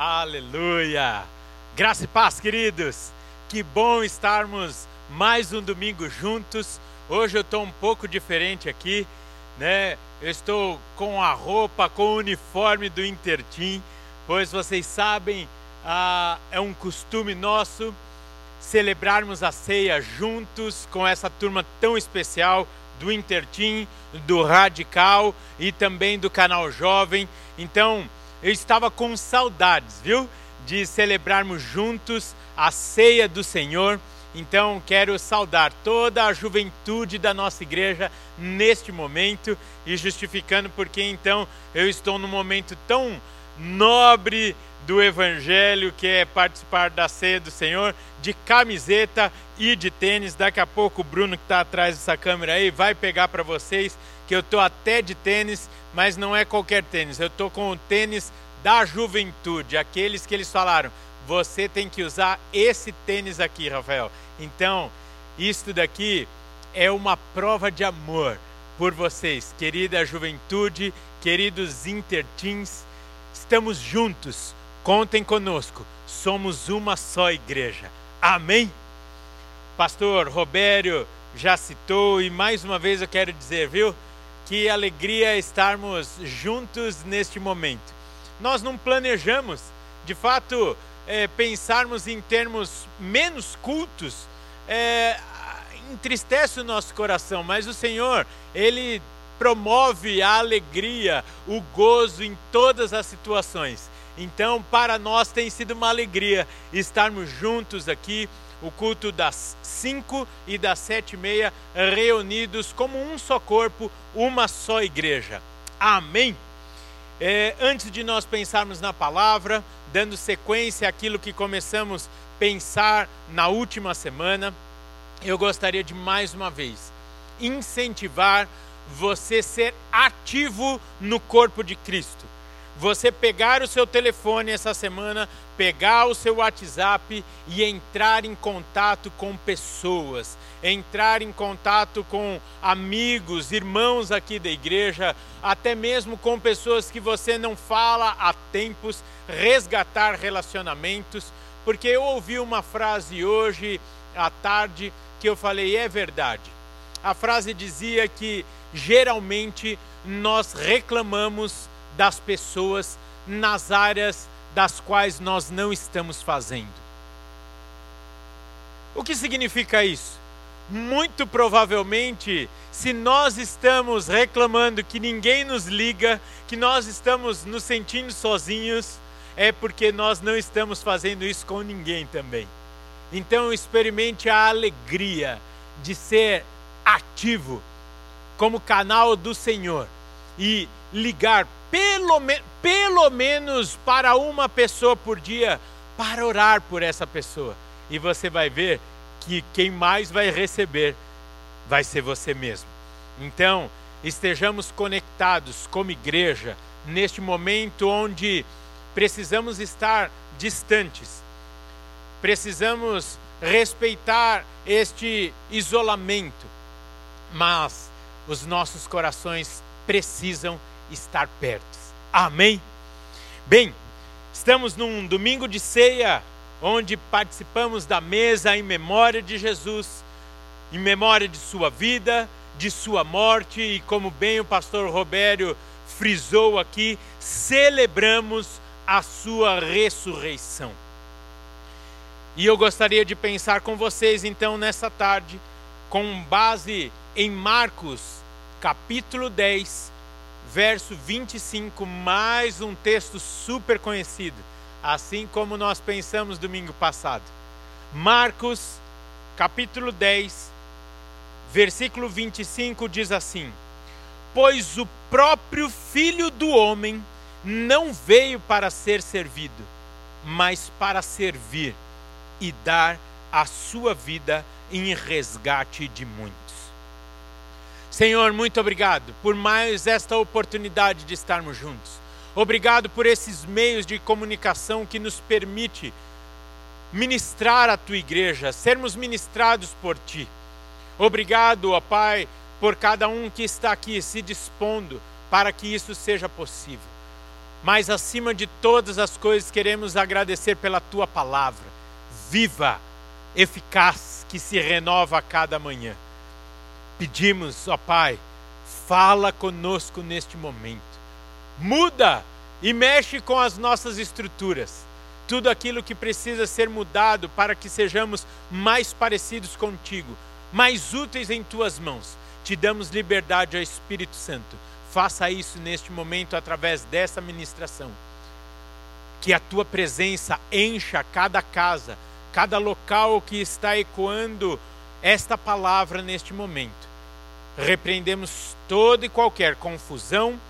Aleluia! Graça e paz, queridos! Que bom estarmos mais um domingo juntos. Hoje eu estou um pouco diferente aqui, né? Eu estou com a roupa, com o uniforme do Intertim, pois vocês sabem, ah, é um costume nosso celebrarmos a ceia juntos com essa turma tão especial do Intertim, do Radical e também do canal Jovem. Então, eu estava com saudades, viu? De celebrarmos juntos a ceia do Senhor. Então, quero saudar toda a juventude da nossa igreja neste momento e justificando porque então eu estou num momento tão nobre do Evangelho, que é participar da ceia do Senhor, de camiseta e de tênis. Daqui a pouco o Bruno, que está atrás dessa câmera aí, vai pegar para vocês que eu estou até de tênis, mas não é qualquer tênis. Eu estou com o tênis da juventude, aqueles que eles falaram. Você tem que usar esse tênis aqui, Rafael. Então, isto daqui é uma prova de amor por vocês, querida juventude, queridos interteens. Estamos juntos Contem conosco, somos uma só igreja. Amém? Pastor Robério já citou e mais uma vez eu quero dizer, viu? Que alegria estarmos juntos neste momento. Nós não planejamos, de fato, é, pensarmos em termos menos cultos, é, entristece o nosso coração, mas o Senhor, Ele promove a alegria, o gozo em todas as situações. Então, para nós tem sido uma alegria estarmos juntos aqui, o culto das 5 e das sete e meia, reunidos como um só corpo, uma só igreja. Amém? É, antes de nós pensarmos na palavra, dando sequência àquilo que começamos a pensar na última semana, eu gostaria de mais uma vez incentivar você ser ativo no corpo de Cristo você pegar o seu telefone essa semana, pegar o seu WhatsApp e entrar em contato com pessoas, entrar em contato com amigos, irmãos aqui da igreja, até mesmo com pessoas que você não fala há tempos, resgatar relacionamentos, porque eu ouvi uma frase hoje à tarde que eu falei, é verdade. A frase dizia que geralmente nós reclamamos das pessoas nas áreas das quais nós não estamos fazendo. O que significa isso? Muito provavelmente, se nós estamos reclamando que ninguém nos liga, que nós estamos nos sentindo sozinhos, é porque nós não estamos fazendo isso com ninguém também. Então, experimente a alegria de ser ativo como canal do Senhor e ligar pelo, me, pelo menos para uma pessoa por dia para orar por essa pessoa. E você vai ver que quem mais vai receber vai ser você mesmo. Então, estejamos conectados como igreja neste momento onde precisamos estar distantes. Precisamos respeitar este isolamento, mas os nossos corações precisam estar perto. Amém? Bem, estamos num domingo de ceia, onde participamos da mesa em memória de Jesus, em memória de sua vida, de sua morte, e como bem o pastor Robério frisou aqui, celebramos a sua ressurreição. E eu gostaria de pensar com vocês então nessa tarde, com base em Marcos, capítulo 10, verso 25, mais um texto super conhecido, assim como nós pensamos domingo passado. Marcos, capítulo 10, versículo 25 diz assim: Pois o próprio Filho do Homem não veio para ser servido, mas para servir e dar a sua vida em resgate de muitos. Senhor, muito obrigado por mais esta oportunidade de estarmos juntos. Obrigado por esses meios de comunicação que nos permite ministrar a tua igreja, sermos ministrados por ti. Obrigado, ó Pai, por cada um que está aqui se dispondo para que isso seja possível. mas acima de todas as coisas, queremos agradecer pela tua palavra, viva, eficaz, que se renova a cada manhã. Pedimos, ó Pai, fala conosco neste momento. Muda e mexe com as nossas estruturas. Tudo aquilo que precisa ser mudado para que sejamos mais parecidos contigo, mais úteis em tuas mãos. Te damos liberdade ao Espírito Santo Faça isso neste momento através dessa ministração. Que a tua presença encha cada casa, cada local que está ecoando esta palavra neste momento. Repreendemos toda e qualquer confusão,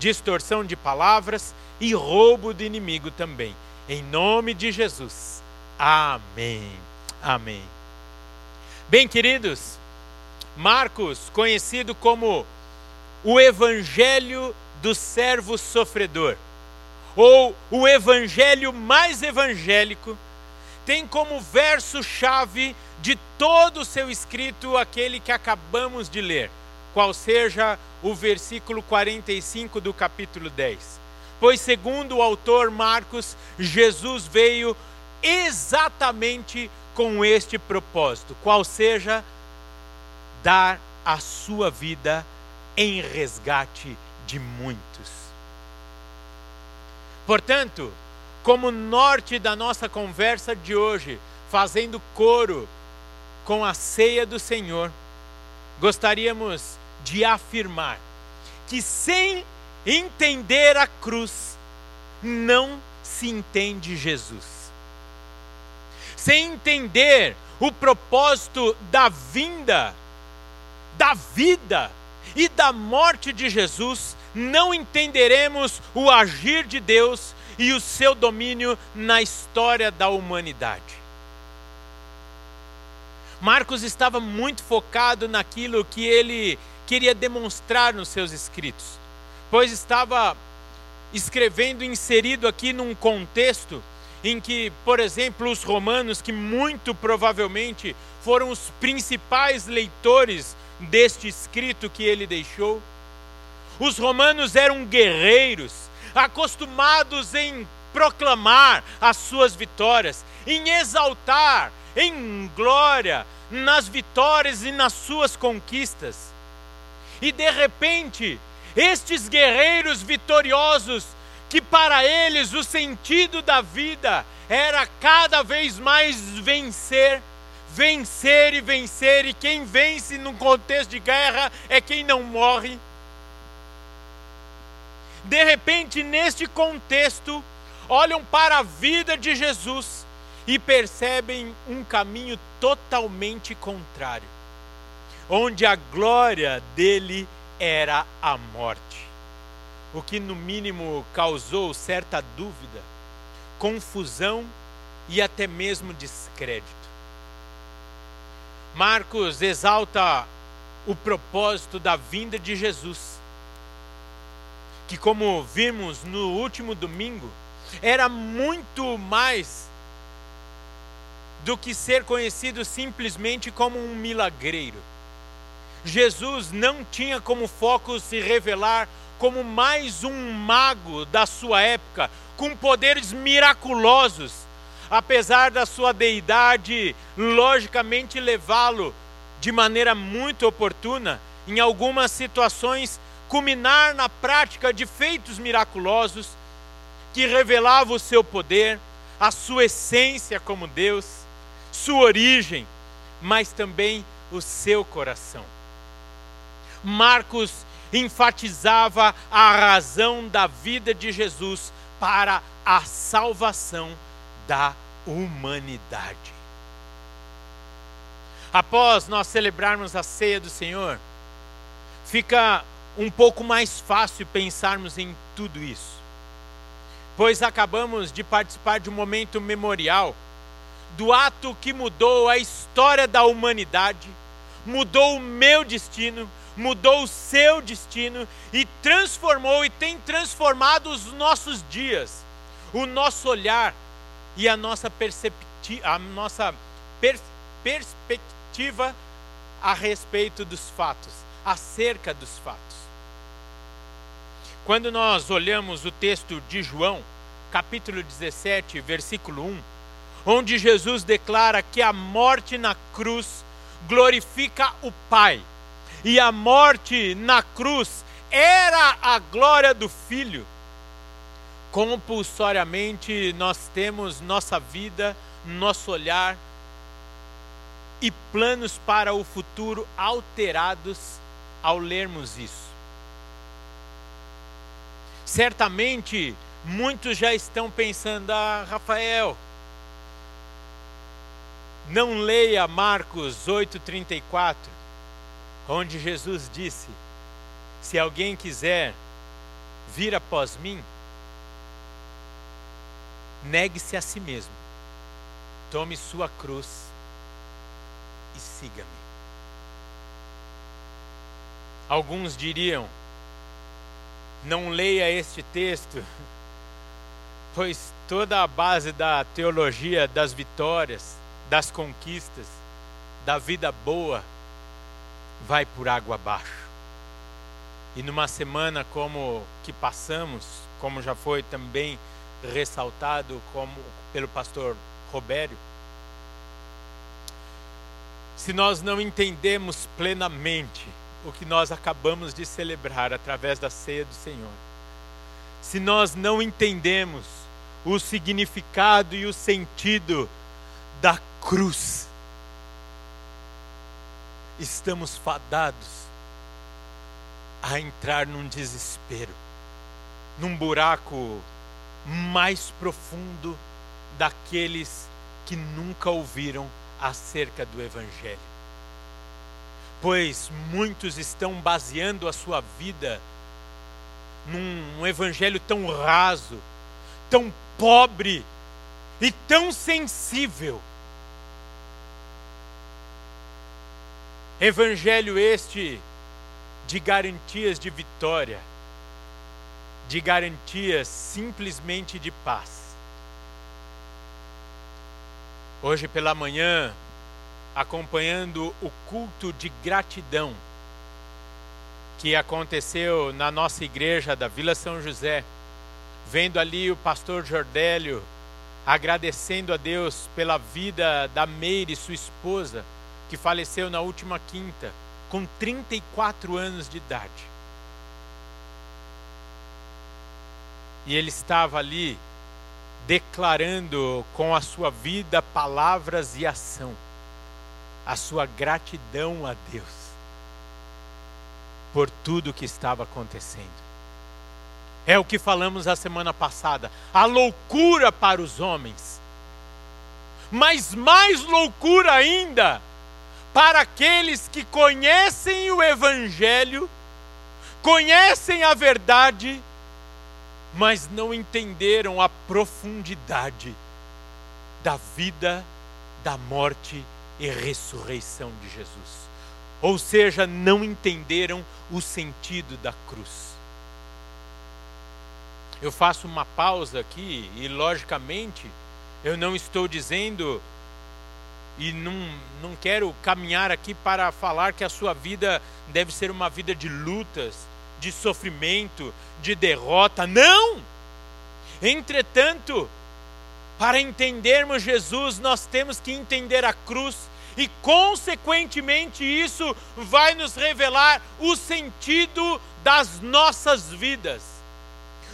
distorção de palavras e roubo do inimigo também. Em nome de Jesus. Amém. Amém. Bem, queridos, Marcos, conhecido como o evangelho do servo sofredor, ou o evangelho mais evangélico, tem como verso-chave de todo o seu escrito aquele que acabamos de ler, qual seja o versículo 45 do capítulo 10. Pois, segundo o autor Marcos, Jesus veio exatamente com este propósito, qual seja dar a sua vida em resgate de muitos. Portanto, como norte da nossa conversa de hoje, fazendo coro com a ceia do Senhor, gostaríamos de afirmar que sem entender a cruz, não se entende Jesus. Sem entender o propósito da vinda, da vida e da morte de Jesus, não entenderemos o agir de Deus e o seu domínio na história da humanidade. Marcos estava muito focado naquilo que ele queria demonstrar nos seus escritos, pois estava escrevendo inserido aqui num contexto em que, por exemplo, os romanos, que muito provavelmente foram os principais leitores deste escrito que ele deixou. Os romanos eram guerreiros, acostumados em proclamar as suas vitórias, em exaltar em glória nas vitórias e nas suas conquistas. E de repente, estes guerreiros vitoriosos, que para eles o sentido da vida era cada vez mais vencer, vencer e vencer, e quem vence num contexto de guerra é quem não morre. De repente, neste contexto, olham para a vida de Jesus e percebem um caminho totalmente contrário, onde a glória dele era a morte, o que no mínimo causou certa dúvida, confusão e até mesmo descrédito. Marcos exalta o propósito da vinda de Jesus, que, como vimos no último domingo, era muito mais do que ser conhecido simplesmente como um milagreiro. Jesus não tinha como foco se revelar como mais um mago da sua época, com poderes miraculosos, apesar da sua deidade logicamente levá-lo de maneira muito oportuna, em algumas situações, culminar na prática de feitos miraculosos que revelavam o seu poder, a sua essência como Deus, sua origem, mas também o seu coração. Marcos enfatizava a razão da vida de Jesus para a salvação da humanidade. Após nós celebrarmos a ceia do Senhor, fica um pouco mais fácil pensarmos em tudo isso, pois acabamos de participar de um momento memorial do ato que mudou a história da humanidade, mudou o meu destino, mudou o seu destino e transformou e tem transformado os nossos dias, o nosso olhar e a nossa, a nossa per perspectiva a respeito dos fatos, acerca dos fatos. quando nós olhamos o texto de João, capítulo 17, versículo 1, onde Jesus declara que a morte na cruz glorifica o Pai, e a morte na cruz era a glória do Filho. Compulsoriamente nós temos nossa vida, nosso olhar e planos para o futuro alterados ao lermos isso. Certamente muitos já estão pensando: ah, Rafael, não leia Marcos 8,34, onde Jesus disse: Se alguém quiser vir após mim, negue-se a si mesmo, tome sua cruz e siga-me. Alguns diriam: não leia este texto, pois toda a base da teologia das vitórias, das conquistas, da vida boa, vai por água abaixo. E numa semana como que passamos, como já foi também ressaltado como pelo pastor Robério, se nós não entendemos plenamente o que nós acabamos de celebrar através da ceia do Senhor, se nós não entendemos o significado e o sentido da cruz, estamos fadados a entrar num desespero, num buraco mais profundo daqueles que nunca ouviram acerca do Evangelho. Pois muitos estão baseando a sua vida num evangelho tão raso, tão pobre e tão sensível. Evangelho este de garantias de vitória, de garantias simplesmente de paz. Hoje pela manhã, acompanhando o culto de gratidão que aconteceu na nossa igreja da Vila São José, vendo ali o pastor Jordélio agradecendo a Deus pela vida da Meire, sua esposa, que faleceu na última quinta, com 34 anos de idade. E ele estava ali declarando com a sua vida, palavras e ação a sua gratidão a Deus por tudo que estava acontecendo. É o que falamos a semana passada, a loucura para os homens. Mas mais loucura ainda para aqueles que conhecem o evangelho, conhecem a verdade mas não entenderam a profundidade da vida, da morte e ressurreição de Jesus. Ou seja, não entenderam o sentido da cruz. Eu faço uma pausa aqui e, logicamente, eu não estou dizendo e não, não quero caminhar aqui para falar que a sua vida deve ser uma vida de lutas, de sofrimento, de derrota. Não! Entretanto, para entendermos Jesus, nós temos que entender a cruz e, consequentemente, isso vai nos revelar o sentido das nossas vidas,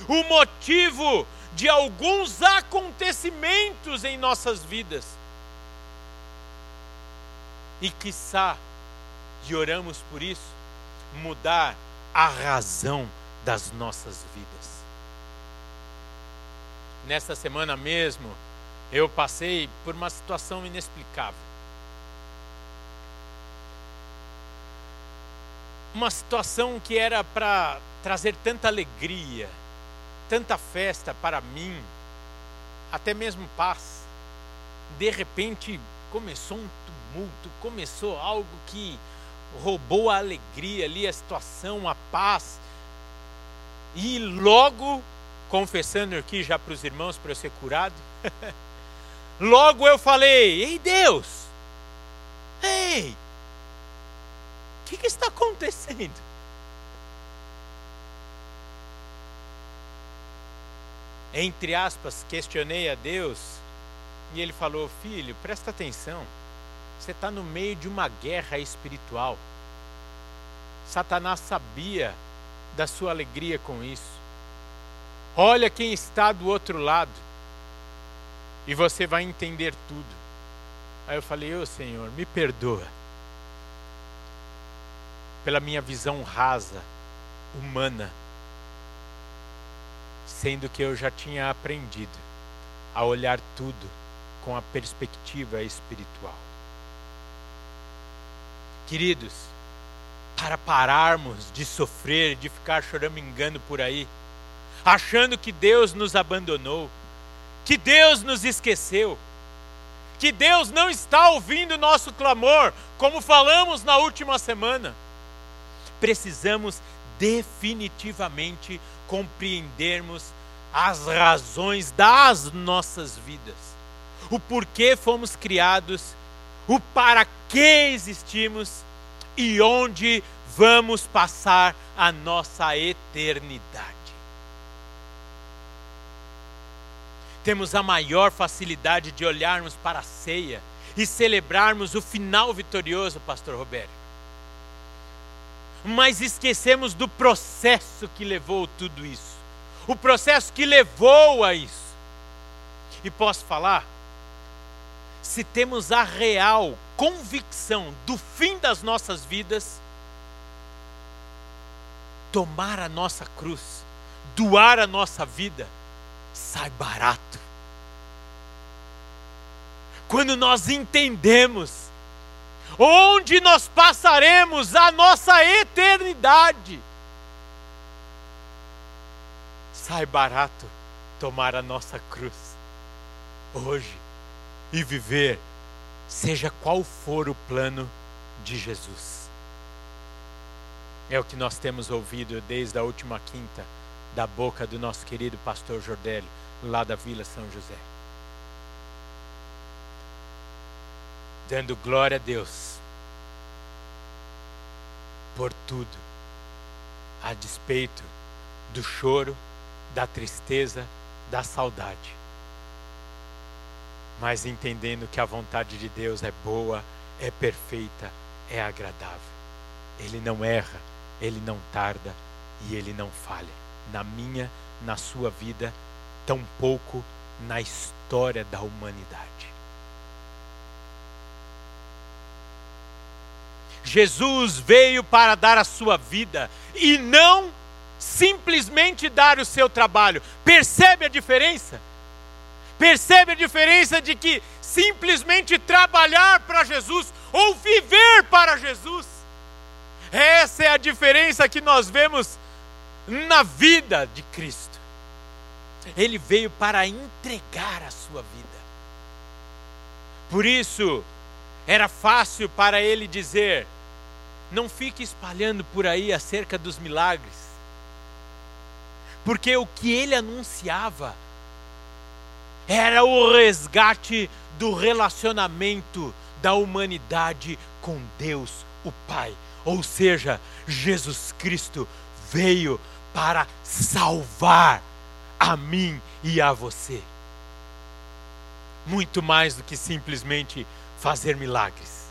o motivo de alguns acontecimentos em nossas vidas. E, quiçá, e oramos por isso, mudar a razão das nossas vidas. Nesta semana mesmo, eu passei por uma situação inexplicável. Uma situação que era para trazer tanta alegria, tanta festa para mim, até mesmo paz. De repente começou um tumulto, começou algo que roubou a alegria ali, a situação, a paz. E logo, confessando aqui já para os irmãos para eu ser curado, logo eu falei: Ei Deus, ei, o que, que está acontecendo? entre aspas, questionei a Deus, e ele falou: Filho, presta atenção, você está no meio de uma guerra espiritual. Satanás sabia da sua alegria com isso. Olha quem está do outro lado, e você vai entender tudo. Aí eu falei: Ô oh, Senhor, me perdoa pela minha visão rasa, humana, sendo que eu já tinha aprendido a olhar tudo com a perspectiva espiritual. Queridos, para pararmos de sofrer, de ficar choramingando por aí, achando que Deus nos abandonou, que Deus nos esqueceu, que Deus não está ouvindo nosso clamor, como falamos na última semana precisamos definitivamente compreendermos as razões das nossas vidas, o porquê fomos criados, o para que existimos e onde vamos passar a nossa eternidade. Temos a maior facilidade de olharmos para a ceia e celebrarmos o final vitorioso, Pastor Roberto mas esquecemos do processo que levou tudo isso. O processo que levou a isso. E posso falar? Se temos a real convicção do fim das nossas vidas, tomar a nossa cruz, doar a nossa vida, sai barato. Quando nós entendemos onde nós passaremos a nossa eternidade. Sai barato tomar a nossa cruz hoje e viver, seja qual for o plano de Jesus. É o que nós temos ouvido desde a última quinta da boca do nosso querido pastor Jordélio, lá da Vila São José. dando glória a Deus por tudo, a despeito do choro, da tristeza, da saudade. Mas entendendo que a vontade de Deus é boa, é perfeita, é agradável. Ele não erra, ele não tarda e ele não falha. Na minha, na sua vida, tampouco na história da humanidade. Jesus veio para dar a sua vida e não simplesmente dar o seu trabalho. Percebe a diferença? Percebe a diferença de que simplesmente trabalhar para Jesus ou viver para Jesus? Essa é a diferença que nós vemos na vida de Cristo. Ele veio para entregar a sua vida. Por isso, era fácil para ele dizer: não fique espalhando por aí acerca dos milagres, porque o que ele anunciava era o resgate do relacionamento da humanidade com Deus, o Pai. Ou seja, Jesus Cristo veio para salvar a mim e a você. Muito mais do que simplesmente fazer milagres.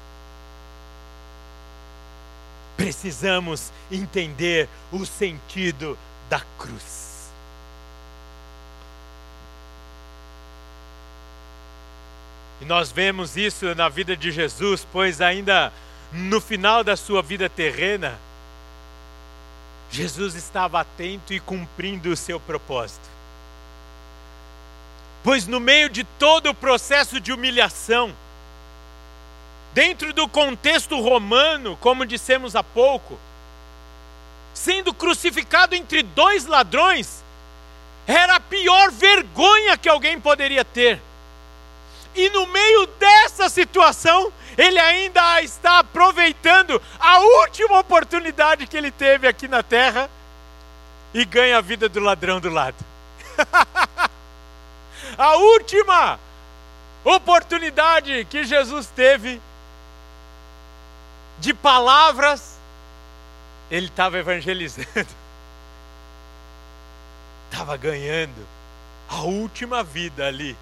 Precisamos entender o sentido da cruz. E nós vemos isso na vida de Jesus, pois ainda no final da sua vida terrena, Jesus estava atento e cumprindo o seu propósito. Pois no meio de todo o processo de humilhação, dentro do contexto romano, como dissemos há pouco, sendo crucificado entre dois ladrões, era a pior vergonha que alguém poderia ter. E no meio dessa situação, ele ainda está aproveitando a última oportunidade que ele teve aqui na terra e ganha a vida do ladrão do lado. a última oportunidade que Jesus teve de palavras, ele estava evangelizando, estava ganhando a última vida ali,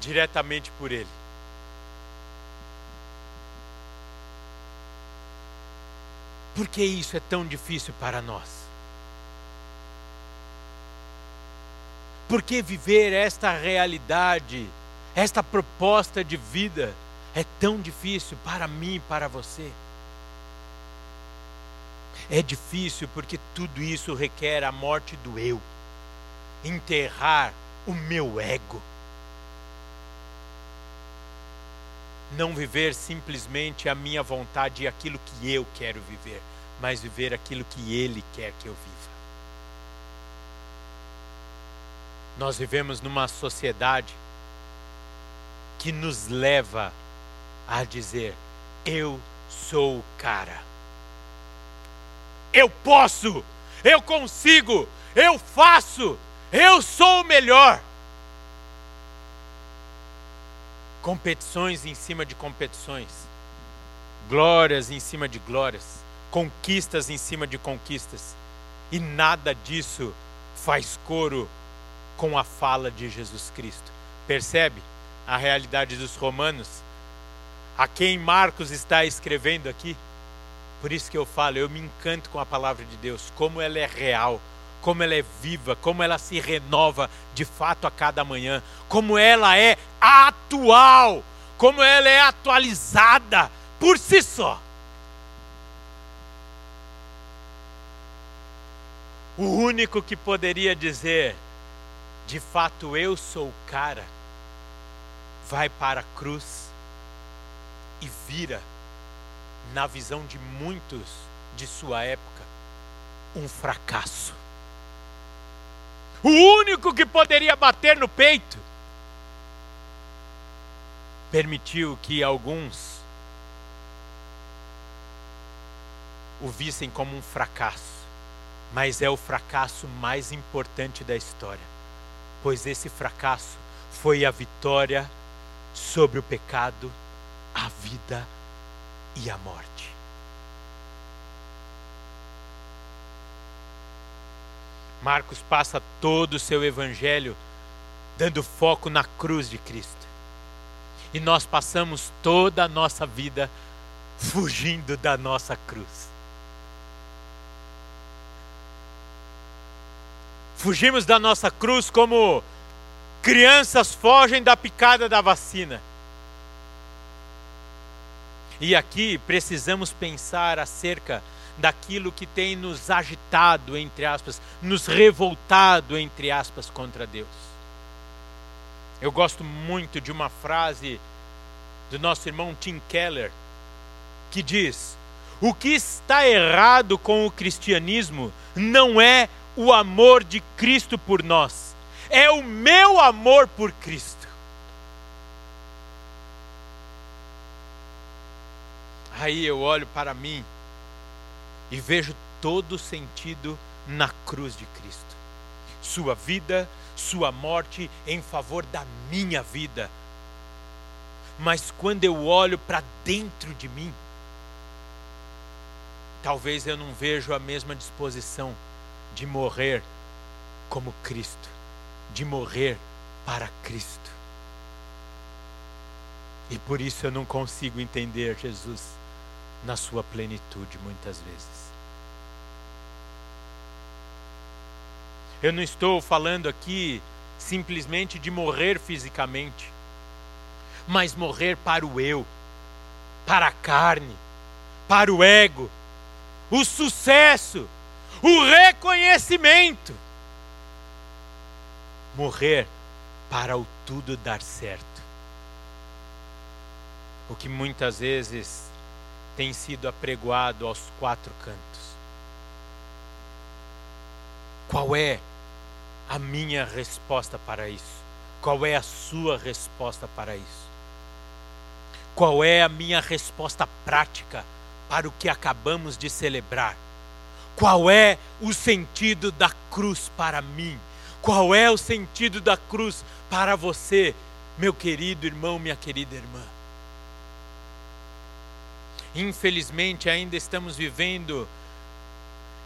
diretamente por Ele. Por que isso é tão difícil para nós? Por que viver esta realidade, esta proposta de vida é tão difícil para mim e para você? É difícil porque tudo isso requer a morte do eu, enterrar o meu ego. Não viver simplesmente a minha vontade e aquilo que eu quero viver, mas viver aquilo que Ele quer que eu viva. Nós vivemos numa sociedade que nos leva a dizer: eu sou o cara. Eu posso, eu consigo, eu faço, eu sou o melhor. Competições em cima de competições, glórias em cima de glórias, conquistas em cima de conquistas, e nada disso faz coro com a fala de Jesus Cristo. Percebe a realidade dos romanos? A quem Marcos está escrevendo aqui? Por isso que eu falo, eu me encanto com a palavra de Deus, como ela é real, como ela é viva, como ela se renova de fato a cada manhã, como ela é atual, como ela é atualizada por si só. O único que poderia dizer, de fato eu sou o cara, vai para a cruz e vira na visão de muitos de sua época, um fracasso. O único que poderia bater no peito permitiu que alguns o vissem como um fracasso, mas é o fracasso mais importante da história, pois esse fracasso foi a vitória sobre o pecado, a vida e a morte. Marcos passa todo o seu evangelho dando foco na cruz de Cristo. E nós passamos toda a nossa vida fugindo da nossa cruz. Fugimos da nossa cruz como crianças fogem da picada da vacina. E aqui precisamos pensar acerca daquilo que tem nos agitado, entre aspas, nos revoltado, entre aspas, contra Deus. Eu gosto muito de uma frase do nosso irmão Tim Keller, que diz: O que está errado com o cristianismo não é o amor de Cristo por nós, é o meu amor por Cristo. Aí eu olho para mim e vejo todo o sentido na cruz de Cristo. Sua vida, sua morte em favor da minha vida. Mas quando eu olho para dentro de mim, talvez eu não vejo a mesma disposição de morrer como Cristo, de morrer para Cristo. E por isso eu não consigo entender Jesus na sua plenitude muitas vezes. Eu não estou falando aqui simplesmente de morrer fisicamente, mas morrer para o eu, para a carne, para o ego, o sucesso, o reconhecimento. Morrer para o tudo dar certo. O que muitas vezes tem sido apregoado aos quatro cantos. Qual é a minha resposta para isso? Qual é a sua resposta para isso? Qual é a minha resposta prática para o que acabamos de celebrar? Qual é o sentido da cruz para mim? Qual é o sentido da cruz para você, meu querido irmão, minha querida irmã? Infelizmente, ainda estamos vivendo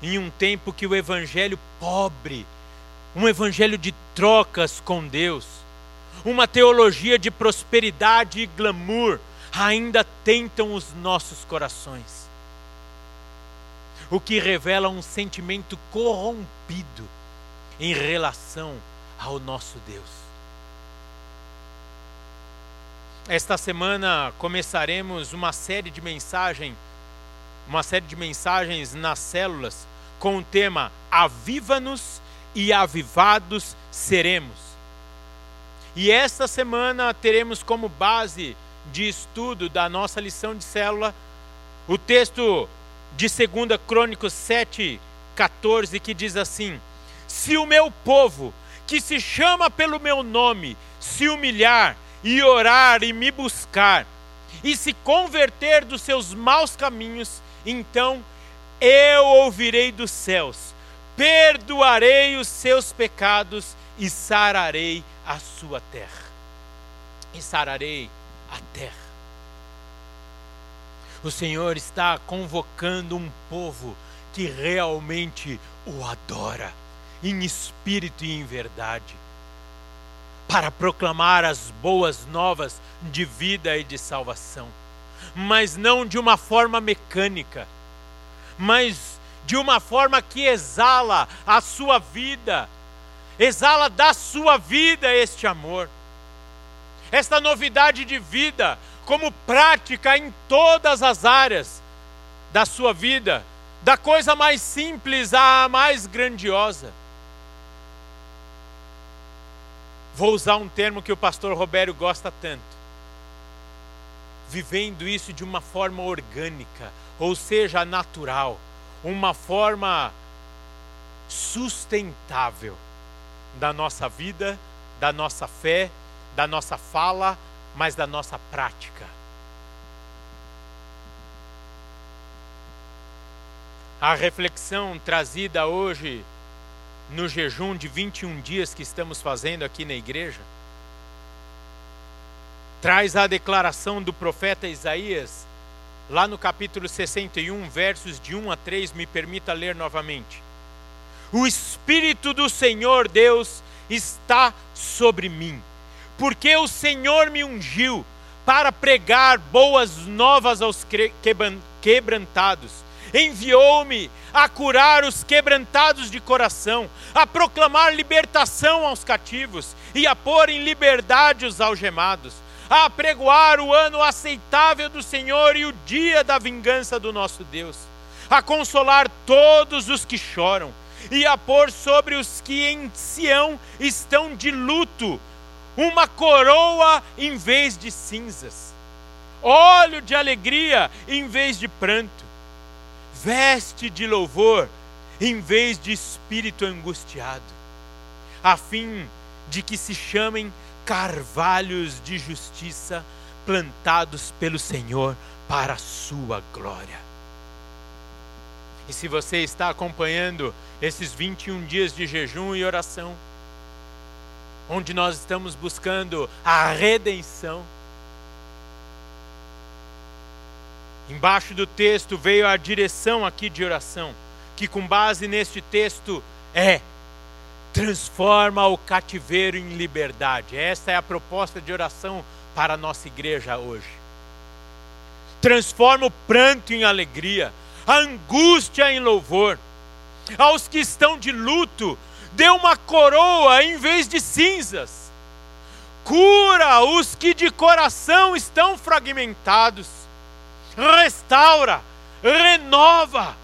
em um tempo que o evangelho pobre um evangelho de trocas com Deus, uma teologia de prosperidade e glamour ainda tentam os nossos corações. O que revela um sentimento corrompido em relação ao nosso Deus. Esta semana começaremos uma série de mensagens, uma série de mensagens nas células com o tema Aviva-nos e avivados seremos. E esta semana teremos como base de estudo da nossa lição de célula o texto de 2 Crônicos 7, 14, que diz assim: Se o meu povo, que se chama pelo meu nome, se humilhar e orar e me buscar, e se converter dos seus maus caminhos, então eu ouvirei dos céus, perdoarei os seus pecados e sararei a sua terra. E sararei a terra. O Senhor está convocando um povo que realmente o adora, em espírito e em verdade, para proclamar as boas novas de vida e de salvação, mas não de uma forma mecânica, mas de uma forma que exala a sua vida, exala da sua vida este amor esta novidade de vida como prática em todas as áreas da sua vida, da coisa mais simples à mais grandiosa. Vou usar um termo que o pastor Robério gosta tanto. Vivendo isso de uma forma orgânica, ou seja, natural, uma forma sustentável da nossa vida, da nossa fé da nossa fala, mas da nossa prática. A reflexão trazida hoje no jejum de 21 dias que estamos fazendo aqui na igreja traz a declaração do profeta Isaías, lá no capítulo 61, versos de 1 a 3, me permita ler novamente. O Espírito do Senhor Deus está sobre mim porque o Senhor me ungiu para pregar boas novas aos quebrantados. Enviou-me a curar os quebrantados de coração, a proclamar libertação aos cativos e a pôr em liberdade os algemados, apregoar o ano aceitável do Senhor e o dia da vingança do nosso Deus, a consolar todos os que choram e a pôr sobre os que em Sião estão de luto uma coroa em vez de cinzas, óleo de alegria em vez de pranto, veste de louvor em vez de espírito angustiado, a fim de que se chamem carvalhos de justiça plantados pelo Senhor para a sua glória. E se você está acompanhando esses 21 dias de jejum e oração, onde nós estamos buscando a redenção. Embaixo do texto veio a direção aqui de oração, que com base neste texto é transforma o cativeiro em liberdade. Esta é a proposta de oração para a nossa igreja hoje. Transforma o pranto em alegria, a angústia em louvor. Aos que estão de luto, dê uma coroa em vez de cinzas. Cura os que de coração estão fragmentados. Restaura, renova.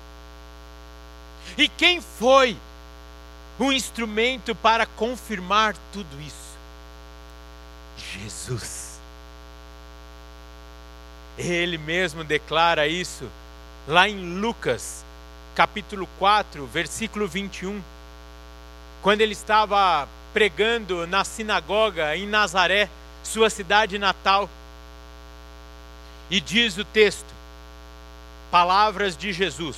E quem foi o instrumento para confirmar tudo isso? Jesus. Ele mesmo declara isso lá em Lucas, capítulo 4, versículo 21 quando ele estava pregando na sinagoga em Nazaré, sua cidade natal. E diz o texto, palavras de Jesus: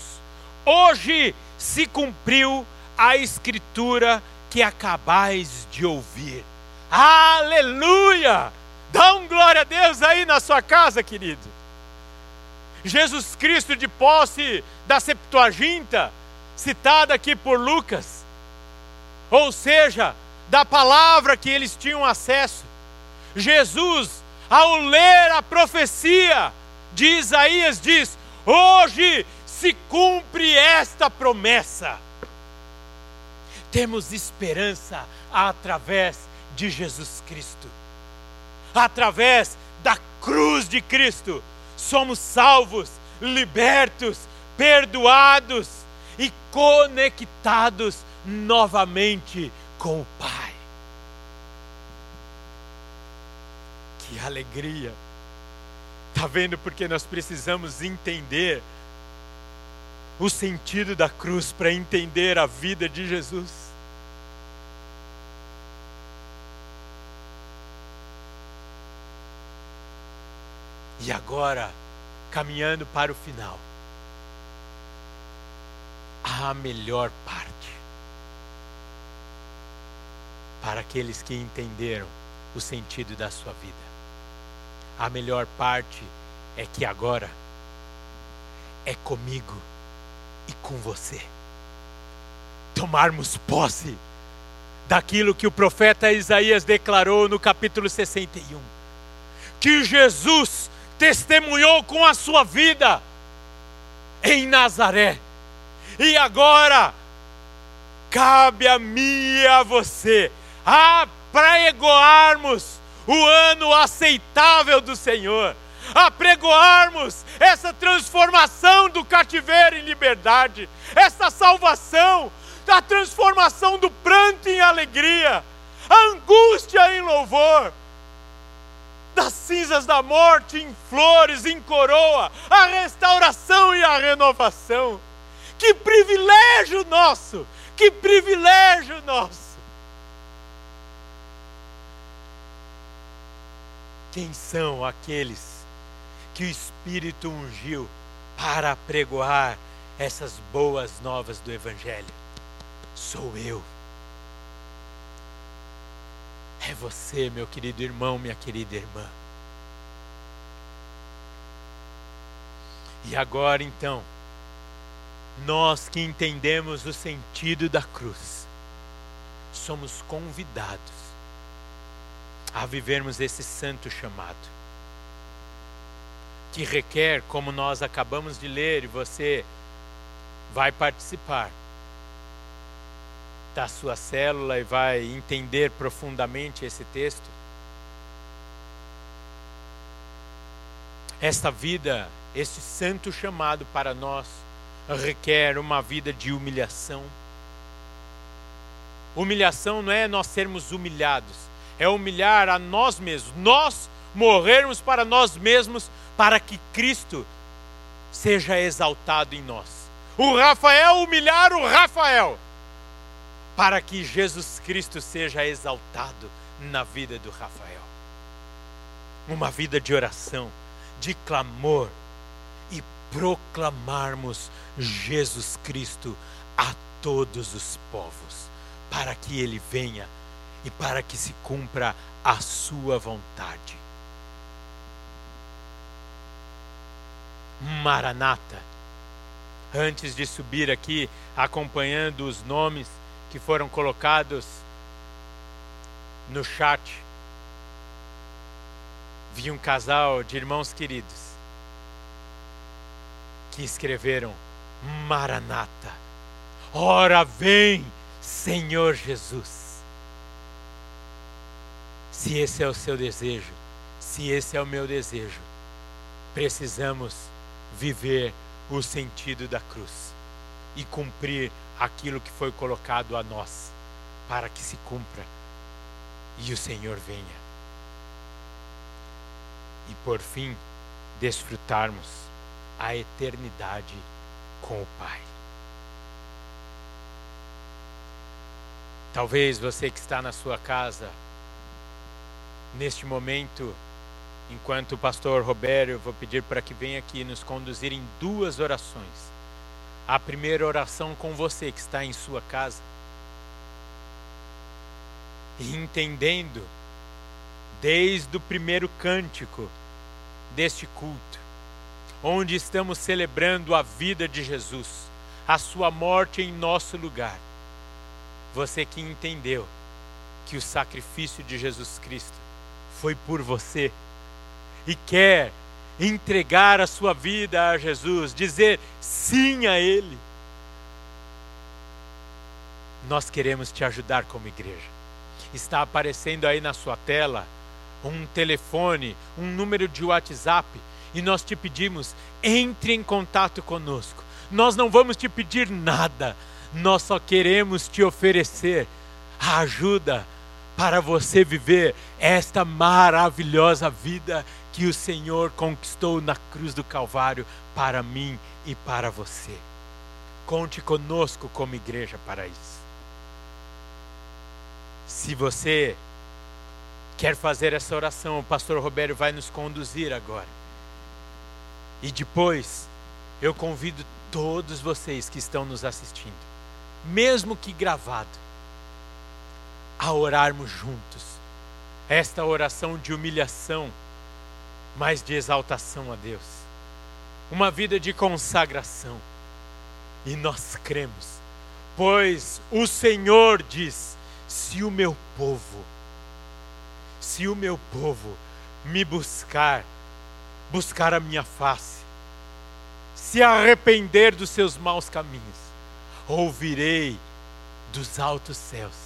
Hoje se cumpriu a escritura que acabais de ouvir. Aleluia! Dá um glória a Deus aí na sua casa, querido. Jesus Cristo de posse da Septuaginta, citada aqui por Lucas, ou seja, da palavra que eles tinham acesso. Jesus, ao ler a profecia de Isaías, diz: Hoje se cumpre esta promessa. Temos esperança através de Jesus Cristo. Através da cruz de Cristo, somos salvos, libertos, perdoados e conectados novamente com o Pai. Que alegria! Está vendo porque nós precisamos entender o sentido da cruz para entender a vida de Jesus? E agora, caminhando para o final, a melhor parte para aqueles que entenderam o sentido da sua vida. A melhor parte é que agora é comigo e com você. Tomarmos posse daquilo que o profeta Isaías declarou no capítulo 61. Que Jesus testemunhou com a sua vida em Nazaré. E agora cabe a mim e a você apregoarmos o ano aceitável do Senhor, apregoarmos essa transformação do cativeiro em liberdade, essa salvação, a transformação do pranto em alegria, a angústia em louvor, das cinzas da morte em flores, em coroa, a restauração e a renovação. Que privilégio nosso! Que privilégio nosso! Quem são aqueles que o Espírito ungiu para pregoar essas boas novas do Evangelho? Sou eu. É você, meu querido irmão, minha querida irmã. E agora então, nós que entendemos o sentido da cruz, somos convidados a vivermos esse santo chamado, que requer, como nós acabamos de ler, e você vai participar da sua célula e vai entender profundamente esse texto. Esta vida, este santo chamado para nós, requer uma vida de humilhação. Humilhação não é nós sermos humilhados, é humilhar a nós mesmos, nós morrermos para nós mesmos, para que Cristo seja exaltado em nós. O Rafael humilhar o Rafael, para que Jesus Cristo seja exaltado na vida do Rafael. Uma vida de oração, de clamor e proclamarmos Jesus Cristo a todos os povos, para que ele venha e para que se cumpra a sua vontade. Maranata. Antes de subir aqui, acompanhando os nomes que foram colocados no chat, vi um casal de irmãos queridos que escreveram Maranata. Ora vem, Senhor Jesus. Se esse é o seu desejo, se esse é o meu desejo, precisamos viver o sentido da cruz e cumprir aquilo que foi colocado a nós, para que se cumpra e o Senhor venha. E por fim, desfrutarmos a eternidade com o Pai. Talvez você que está na sua casa neste momento, enquanto o pastor Roberto, eu vou pedir para que venha aqui nos conduzir em duas orações. A primeira oração com você que está em sua casa, e entendendo desde o primeiro cântico deste culto, onde estamos celebrando a vida de Jesus, a sua morte em nosso lugar. Você que entendeu que o sacrifício de Jesus Cristo foi por você e quer entregar a sua vida a Jesus, dizer sim a Ele. Nós queremos te ajudar como igreja. Está aparecendo aí na sua tela um telefone, um número de WhatsApp, e nós te pedimos, entre em contato conosco. Nós não vamos te pedir nada, nós só queremos te oferecer a ajuda para você viver esta maravilhosa vida que o Senhor conquistou na cruz do Calvário para mim e para você. Conte conosco como igreja para isso. Se você quer fazer essa oração, o pastor Roberto vai nos conduzir agora. E depois, eu convido todos vocês que estão nos assistindo, mesmo que gravado, a orarmos juntos. Esta oração de humilhação, mas de exaltação a Deus. Uma vida de consagração. E nós cremos, pois o Senhor diz: se o meu povo, se o meu povo me buscar, buscar a minha face, se arrepender dos seus maus caminhos, ouvirei dos altos céus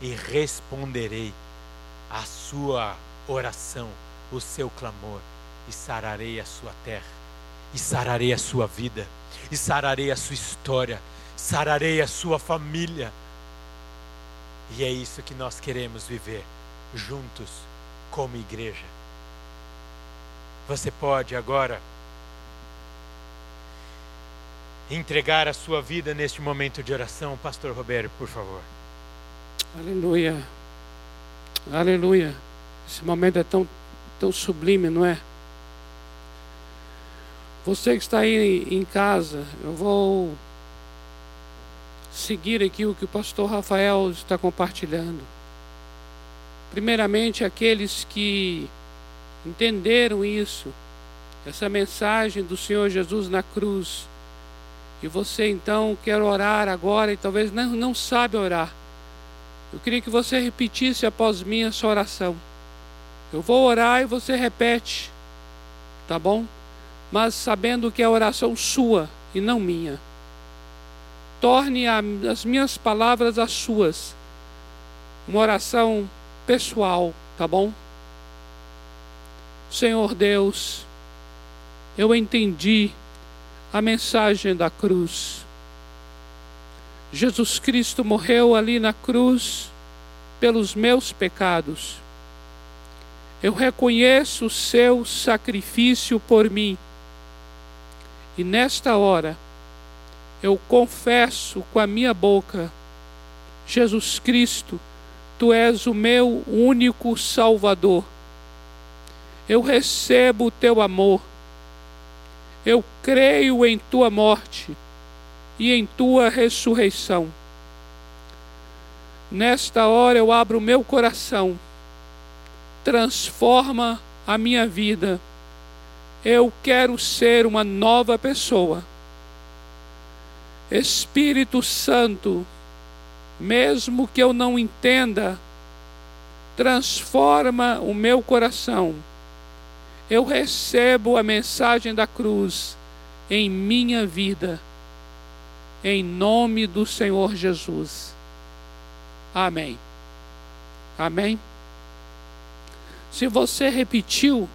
e responderei a sua oração, o seu clamor, e sararei a sua terra, e sararei a sua vida, e sararei a sua história, sararei a sua família. E é isso que nós queremos viver juntos como igreja. Você pode agora entregar a sua vida neste momento de oração, Pastor Roberto, por favor. Aleluia. Aleluia. Esse momento é tão, tão sublime, não é? Você que está aí em casa, eu vou seguir aqui o que o pastor Rafael está compartilhando. Primeiramente, aqueles que entenderam isso, essa mensagem do Senhor Jesus na cruz, e você então quer orar agora e talvez não, não sabe orar. Eu queria que você repetisse após mim essa oração. Eu vou orar e você repete, tá bom? Mas sabendo que é oração sua e não minha. Torne a, as minhas palavras as suas. Uma oração pessoal, tá bom? Senhor Deus, eu entendi a mensagem da cruz. Jesus Cristo morreu ali na cruz pelos meus pecados. Eu reconheço o seu sacrifício por mim. E nesta hora, eu confesso com a minha boca: Jesus Cristo, tu és o meu único Salvador. Eu recebo o teu amor. Eu creio em tua morte e em tua ressurreição. Nesta hora eu abro o meu coração, transforma a minha vida. Eu quero ser uma nova pessoa. Espírito Santo, mesmo que eu não entenda, transforma o meu coração. Eu recebo a mensagem da cruz em minha vida em nome do Senhor Jesus. Amém. Amém. Se você repetiu,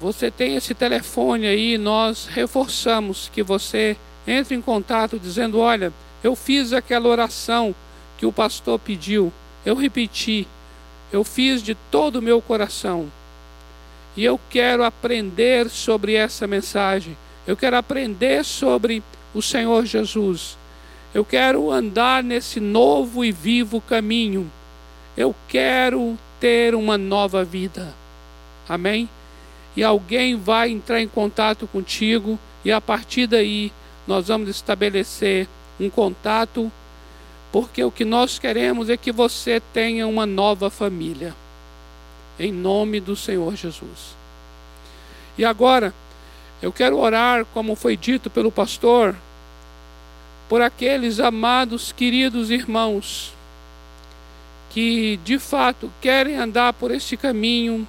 você tem esse telefone aí, nós reforçamos que você entre em contato dizendo: Olha, eu fiz aquela oração que o pastor pediu, eu repeti, eu fiz de todo o meu coração. E eu quero aprender sobre essa mensagem, eu quero aprender sobre o Senhor Jesus. Eu quero andar nesse novo e vivo caminho. Eu quero ter uma nova vida. Amém? E alguém vai entrar em contato contigo e a partir daí nós vamos estabelecer um contato, porque o que nós queremos é que você tenha uma nova família. Em nome do Senhor Jesus. E agora, eu quero orar, como foi dito pelo pastor, por aqueles amados, queridos irmãos que de fato querem andar por este caminho,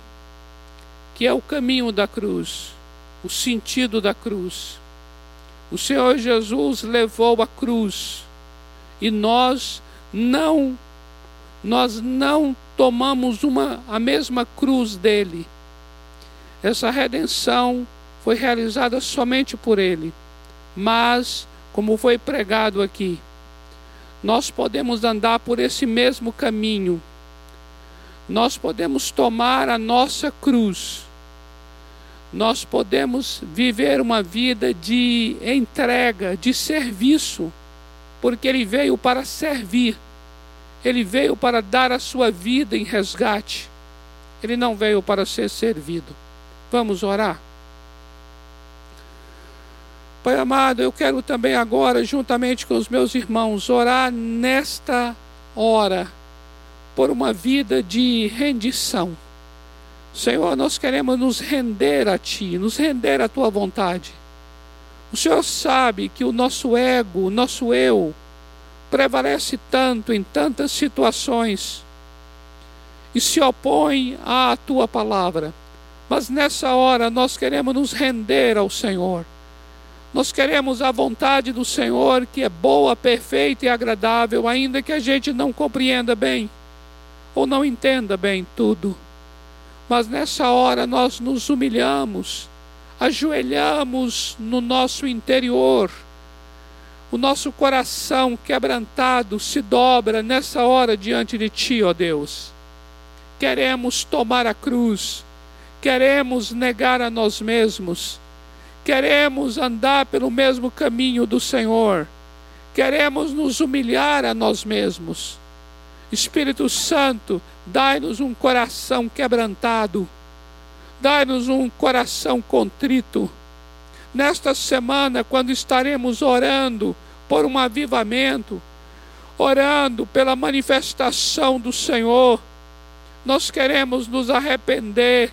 que é o caminho da cruz, o sentido da cruz. O Senhor Jesus levou a cruz e nós não nós não tomamos uma a mesma cruz dele. Essa redenção foi realizada somente por ele. Mas, como foi pregado aqui, nós podemos andar por esse mesmo caminho. Nós podemos tomar a nossa cruz. Nós podemos viver uma vida de entrega, de serviço, porque Ele veio para servir. Ele veio para dar a sua vida em resgate. Ele não veio para ser servido. Vamos orar? Pai amado, eu quero também agora, juntamente com os meus irmãos, orar nesta hora por uma vida de rendição. Senhor, nós queremos nos render a Ti, nos render à Tua vontade. O Senhor sabe que o nosso ego, o nosso eu, prevalece tanto em tantas situações e se opõe à Tua palavra. Mas nessa hora nós queremos nos render ao Senhor nós queremos a vontade do Senhor, que é boa, perfeita e agradável, ainda que a gente não compreenda bem ou não entenda bem tudo. Mas nessa hora nós nos humilhamos, ajoelhamos no nosso interior, o nosso coração quebrantado se dobra nessa hora diante de Ti, ó Deus. Queremos tomar a cruz, queremos negar a nós mesmos queremos andar pelo mesmo caminho do Senhor, queremos nos humilhar a nós mesmos. Espírito Santo, dai-nos um coração quebrantado, dai-nos um coração contrito. Nesta semana, quando estaremos orando por um avivamento, orando pela manifestação do Senhor, nós queremos nos arrepender,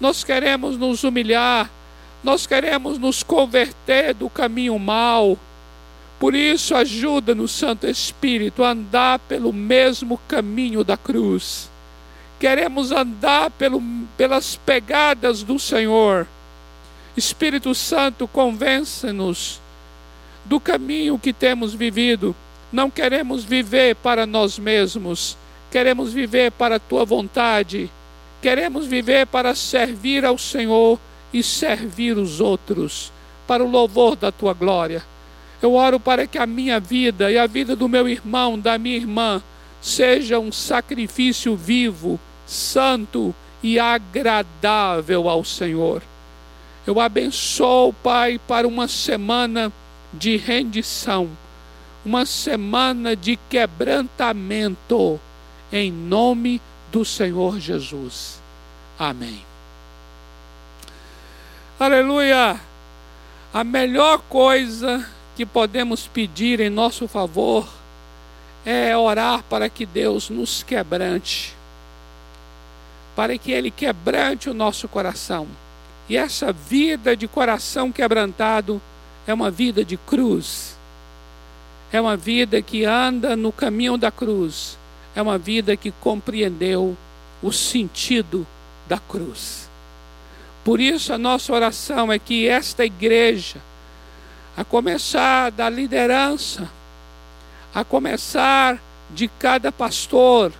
nós queremos nos humilhar nós queremos nos converter do caminho mau. Por isso, ajuda-nos, Santo Espírito, a andar pelo mesmo caminho da cruz. Queremos andar pelo, pelas pegadas do Senhor. Espírito Santo, convença-nos do caminho que temos vivido. Não queremos viver para nós mesmos, queremos viver para a tua vontade, queremos viver para servir ao Senhor e servir os outros para o louvor da tua glória. Eu oro para que a minha vida e a vida do meu irmão, da minha irmã, seja um sacrifício vivo, santo e agradável ao Senhor. Eu abençoo, Pai, para uma semana de rendição, uma semana de quebrantamento, em nome do Senhor Jesus. Amém. Aleluia! A melhor coisa que podemos pedir em nosso favor é orar para que Deus nos quebrante, para que Ele quebrante o nosso coração. E essa vida de coração quebrantado é uma vida de cruz, é uma vida que anda no caminho da cruz, é uma vida que compreendeu o sentido da cruz. Por isso, a nossa oração é que esta igreja, a começar da liderança, a começar de cada pastor,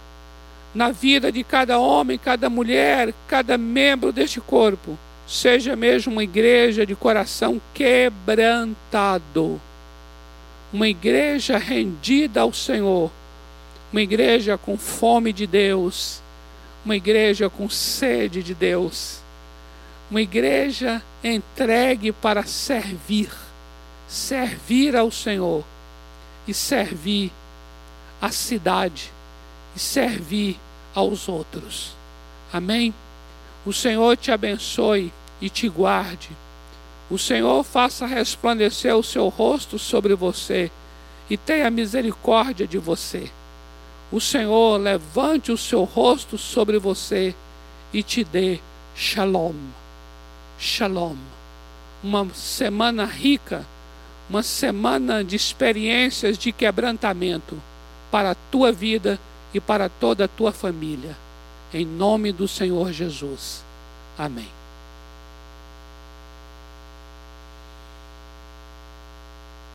na vida de cada homem, cada mulher, cada membro deste corpo, seja mesmo uma igreja de coração quebrantado, uma igreja rendida ao Senhor, uma igreja com fome de Deus, uma igreja com sede de Deus uma igreja entregue para servir, servir ao Senhor e servir a cidade e servir aos outros. Amém? O Senhor te abençoe e te guarde. O Senhor faça resplandecer o seu rosto sobre você e tenha misericórdia de você. O Senhor levante o seu rosto sobre você e te dê shalom. Shalom. Uma semana rica, uma semana de experiências de quebrantamento para a tua vida e para toda a tua família. Em nome do Senhor Jesus. Amém.